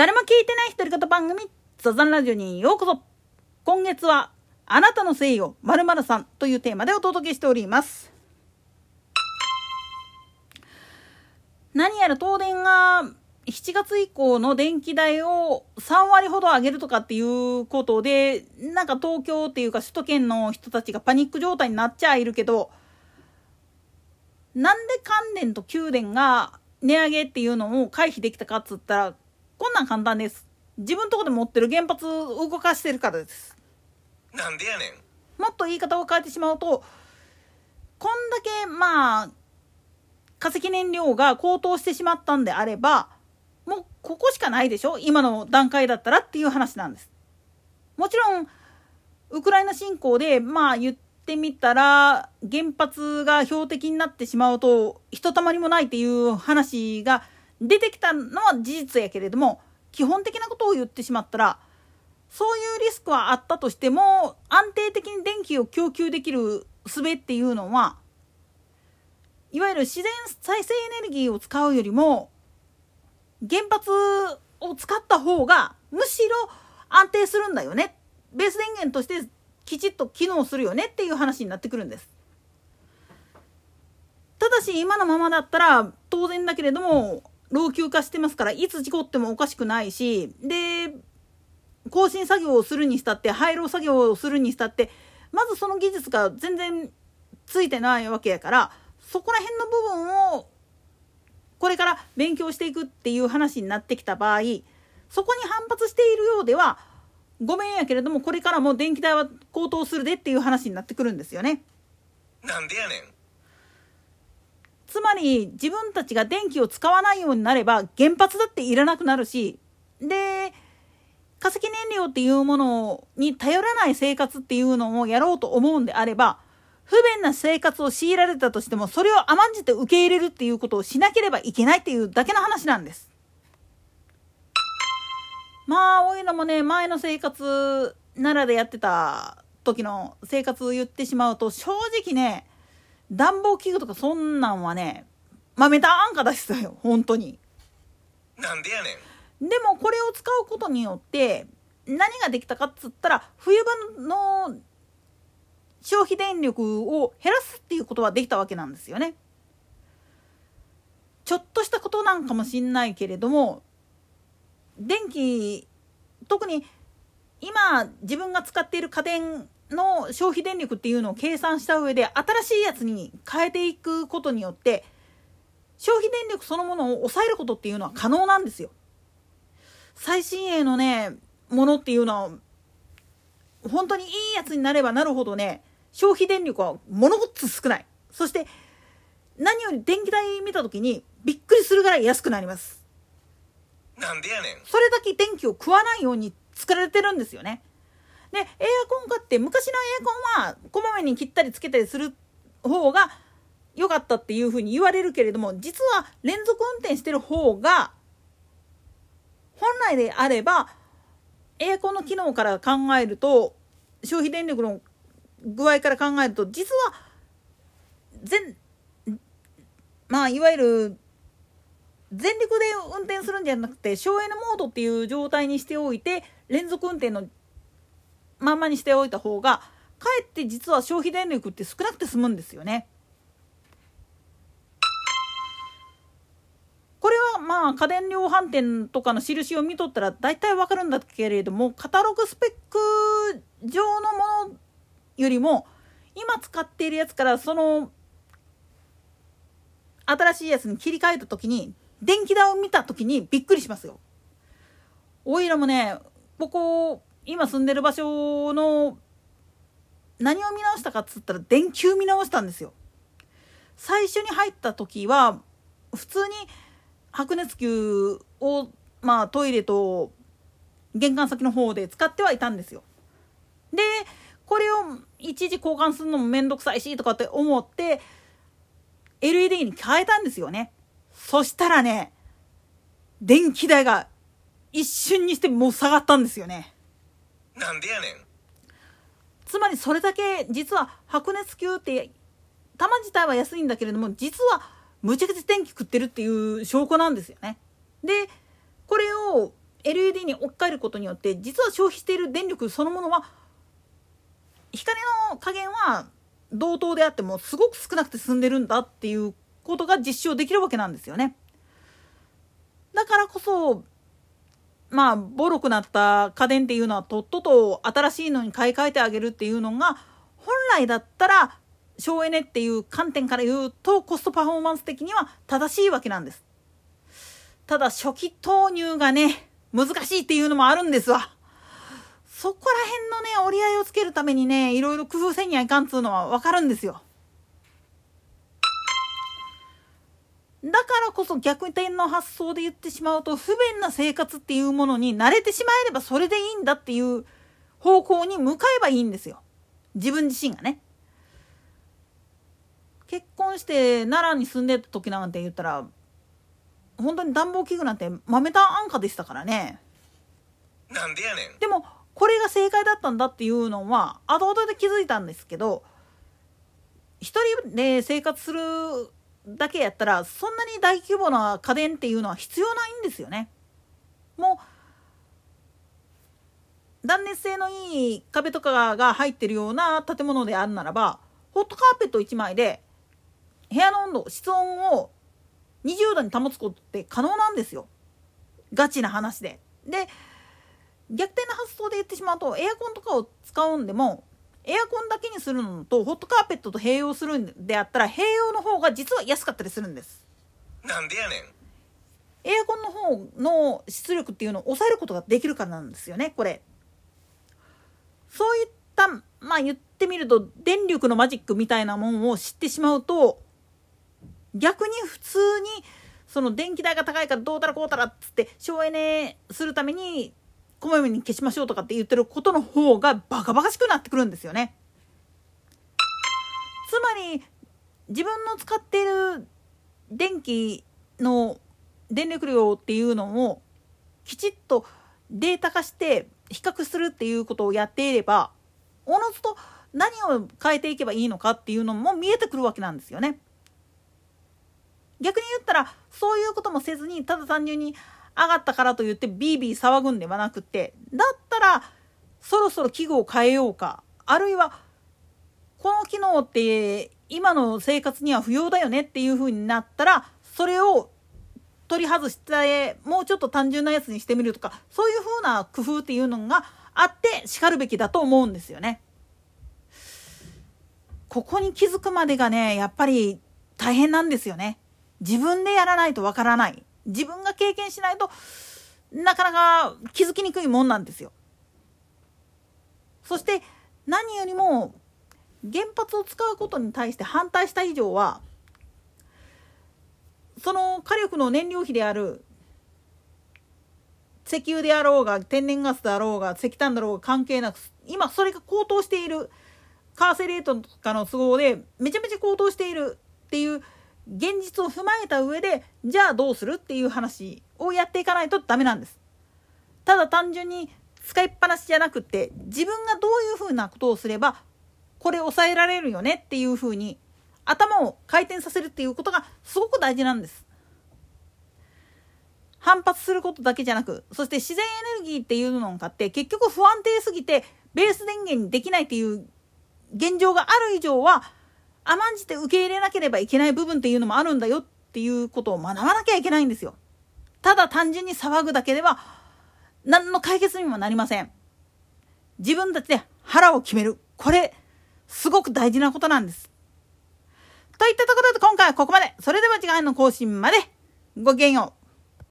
誰も聞いてない独り言番組、ザザンラジオにようこそ。今月は、あなたのせいよ、〇〇さんというテーマでお届けしております。何やら東電が7月以降の電気代を3割ほど上げるとかっていうことで、なんか東京っていうか首都圏の人たちがパニック状態になっちゃいるけど、なんで関電と給電が値上げっていうのを回避できたかっつったら、こんなん簡単です。自分とこで持ってる原発動かしてるからです。なんでやねん。もっと言い方を変えてしまうと、こんだけ、まあ、化石燃料が高騰してしまったんであれば、もうここしかないでしょ？今の段階だったらっていう話なんです。もちろん、ウクライナ侵攻で、まあ言ってみたら、原発が標的になってしまうと、ひとたまりもないっていう話が出てきたのは事実やけれども、基本的なことを言ってしまったら、そういうリスクはあったとしても、安定的に電気を供給できる術っていうのは、いわゆる自然再生エネルギーを使うよりも、原発を使った方が、むしろ安定するんだよね。ベース電源としてきちっと機能するよねっていう話になってくるんです。ただし今のままだったら当然だけれども老朽化してますからいつ事故ってもおかしくないしで更新作業をするにしたって廃炉作業をするにしたってまずその技術が全然ついてないわけやからそこら辺の部分をこれから勉強していくっていう話になってきた場合そこに反発しているようではごめんやけれどもこれからも電気代は高騰するでっていう話になってくるんですよね。なんでやねんつまり自分たちが電気を使わないようになれば原発だっていらなくなるしで化石燃料っていうものに頼らない生活っていうのをやろうと思うんであれば不便な生活を強いられたとしてもそれを甘んじて受け入れるっていうことをしなければいけないっていうだけの話なんです。まあおいのもね前の生活奈良でやってた時の生活を言ってしまうと正直ね暖房器具とかそんなんはね、豆たあんかだしさよ、本当に。なんでやねん。でもこれを使うことによって、何ができたかっつったら、冬場の消費電力を減らすっていうことはできたわけなんですよね。ちょっとしたことなんかもしんないけれども、電気、特に今自分が使っている家電の消費電力っていうのを計算した上で新しいやつに変えていくことによって消費電力そのものを抑えることっていうのは可能なんですよ。最新鋭のねものっていうのは本当にいいやつになればなるほどね消費電力はものごっつ少ない。そして何より電気代見た時にびっくりするぐらい安くなります。なんでやねん。それだけ電気を食わないように作られてるんですよねでエアコン買って昔のエアコンはこまめに切ったりつけたりする方が良かったっていうふうに言われるけれども実は連続運転してる方が本来であればエアコンの機能から考えると消費電力の具合から考えると実は全まあいわゆる全力で運転するんじゃなくて省エネモードっていう状態にしておいて連続運転のまんまにしておいた方がかえって実は消費電力って少なくて済むんですよね。これはまあ家電量販店とかの印を見とったら大体わかるんだけれどもカタログスペック上のものよりも今使っているやつからその新しいやつに切り替えた時に電気代を見た時にびっくりしますよ。おいらもねここ今住んでる場所の何を見直したかっつったら電球見直したんですよ。最初に入った時は普通に白熱球をまあトイレと玄関先の方で使ってはいたんですよ。でこれを一時交換するのも面倒くさいしとかって思って LED に変えたんですよね。そしたらね電気代が一瞬にしてもう下がったんですよね。なんでやねんつまりそれだけ実は白熱球って玉自体は安いんだけれども実はむちゃくちゃ電気食ってるっていう証拠なんですよね。でこれを LED に置き換えることによって実は消費している電力そのものは光の加減は同等であってもすごく少なくて済んでるんだっていうことが実証できるわけなんですよね。だからこそまあボロくなった家電っていうのはとっとと新しいのに買い替えてあげるっていうのが本来だったら省エネっていう観点から言うとコストパフォーマンス的には正しいわけなんです。ただ初期投入がね難しいっていうのもあるんですわ。そこら辺のね折り合いをつけるためにねいろいろ工夫せんにはいかんっつうのはわかるんですよ。だからこそ逆転の発想で言ってしまうと不便な生活っていうものに慣れてしまえればそれでいいんだっていう方向に向かえばいいんですよ。自分自身がね。結婚して奈良に住んでた時なんて言ったら本当に暖房器具なんて豆炭安価でしたからね。なんでやねん。でもこれが正解だったんだっていうのは後々で気づいたんですけど一人で生活するだけやったらそんなに大規模な家電っていうのは必要ないんですよね。もう断熱性のいい壁とかが入ってるような建物であるならばホットカーペット1枚で部屋の温度室温を20度に保つことって可能なんですよ。ガチな話で。で逆転の発想で言ってしまうとエアコンとかを使うんでもエアコンだけにするのとホットカーペットと併用するんであったら併用の方が実は安かったりするんですなんでやねん。エアコンの方の出力っていうのを抑えることができるからなんですよねこれそういったまあ言ってみると電力のマジックみたいなもんを知ってしまうと逆に普通にその電気代が高いからどうたらこうたらっつって省エネするためにこまめに消しましょうとかって言ってることの方がバカバカしくなってくるんですよね。つまり自分の使っている電気の電力量っていうのをきちっとデータ化して比較するっていうことをやっていればおのずと何を変えていけばいいのかっていうのも見えてくるわけなんですよね。逆に言ったらそういうこともせずにただ単純に上がったからといってビービー騒ぐんではなくてだったらそろそろ器具を変えようかあるいはこの機能って今の生活には不要だよねっていう風になったらそれを取り外してもうちょっと単純なやつにしてみるとかそういう風な工夫っていうのがあってしかるべきだと思うんですよね。ここに気づくまでがねやっぱり大変なんですよね。自分でやらないとわからない。自分が経験しないとなかなか気づきにくいもんなんですよ。そして何よりも原発を使うことに対して反対した以上はその火力の燃料費である石油であろうが天然ガスであろうが石炭だろうが関係なく今それが高騰している為替レートとかの都合でめちゃめちゃ高騰しているっていう現実を踏まえた上でじゃあどうするっていう話をやっていかないとダメなんです。ただ単純に使いっぱなしじゃなくて自分がどういうふうなことをすればこれ抑えられるよねっていうふうに頭を回転させるっていうことがすごく大事なんです。反発することだけじゃなくそして自然エネルギーっていうのがって結局不安定すぎてベース電源にできないっていう現状がある以上は甘んじて受け入れなければいけない部分っていうのもあるんだよっていうことを学ばなきゃいけないんですよ。ただ単純に騒ぐだけでは何の解決にもなりません。自分たちで腹を決める。これ、すごく大事なことなんです。といったところで今回はここまで。それでは次回の更新まで。ごきげんよう。